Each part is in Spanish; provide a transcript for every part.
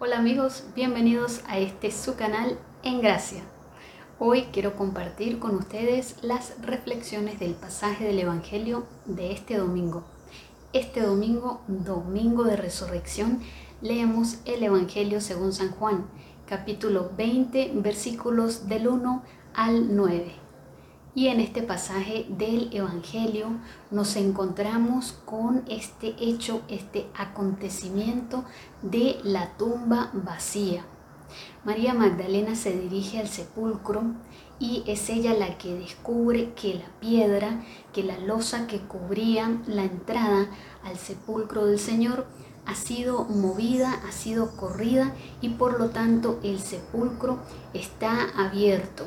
Hola amigos, bienvenidos a este su canal En Gracia. Hoy quiero compartir con ustedes las reflexiones del pasaje del Evangelio de este domingo. Este domingo, domingo de resurrección, leemos el Evangelio según San Juan, capítulo 20, versículos del 1 al 9. Y en este pasaje del Evangelio nos encontramos con este hecho, este acontecimiento de la tumba vacía. María Magdalena se dirige al sepulcro y es ella la que descubre que la piedra, que la losa que cubría la entrada al sepulcro del Señor ha sido movida, ha sido corrida y por lo tanto el sepulcro está abierto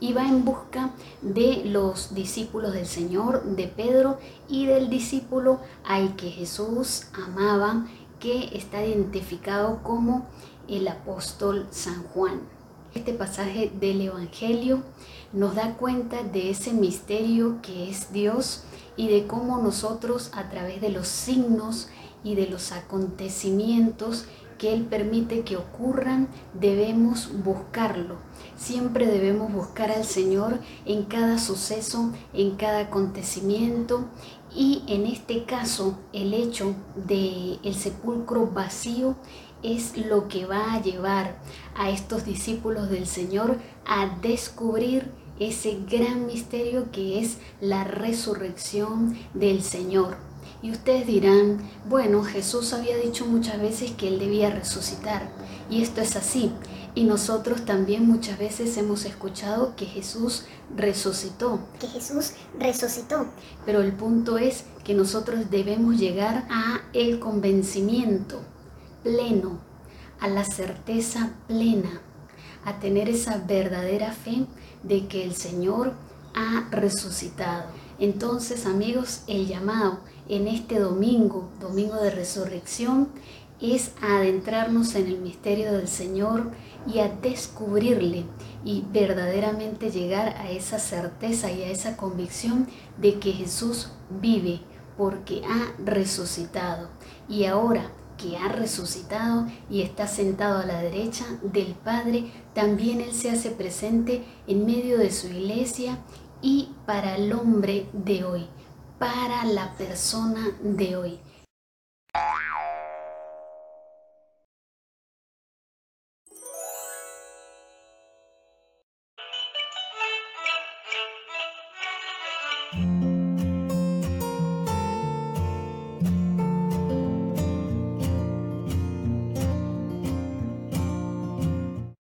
y va en busca de los discípulos del Señor, de Pedro y del discípulo al que Jesús amaba, que está identificado como el apóstol San Juan. Este pasaje del Evangelio nos da cuenta de ese misterio que es Dios y de cómo nosotros a través de los signos y de los acontecimientos que Él permite que ocurran, debemos buscarlo. Siempre debemos buscar al Señor en cada suceso, en cada acontecimiento y en este caso el hecho de el sepulcro vacío es lo que va a llevar a estos discípulos del Señor a descubrir ese gran misterio que es la resurrección del Señor. Y ustedes dirán, bueno, Jesús había dicho muchas veces que Él debía resucitar. Y esto es así. Y nosotros también muchas veces hemos escuchado que Jesús resucitó. Que Jesús resucitó. Pero el punto es que nosotros debemos llegar a el convencimiento pleno, a la certeza plena, a tener esa verdadera fe de que el Señor ha resucitado. Entonces, amigos, el llamado en este domingo, domingo de resurrección, es adentrarnos en el misterio del Señor y a descubrirle y verdaderamente llegar a esa certeza y a esa convicción de que Jesús vive porque ha resucitado. Y ahora que ha resucitado y está sentado a la derecha del Padre, también Él se hace presente en medio de su iglesia y para el hombre de hoy para la persona de hoy.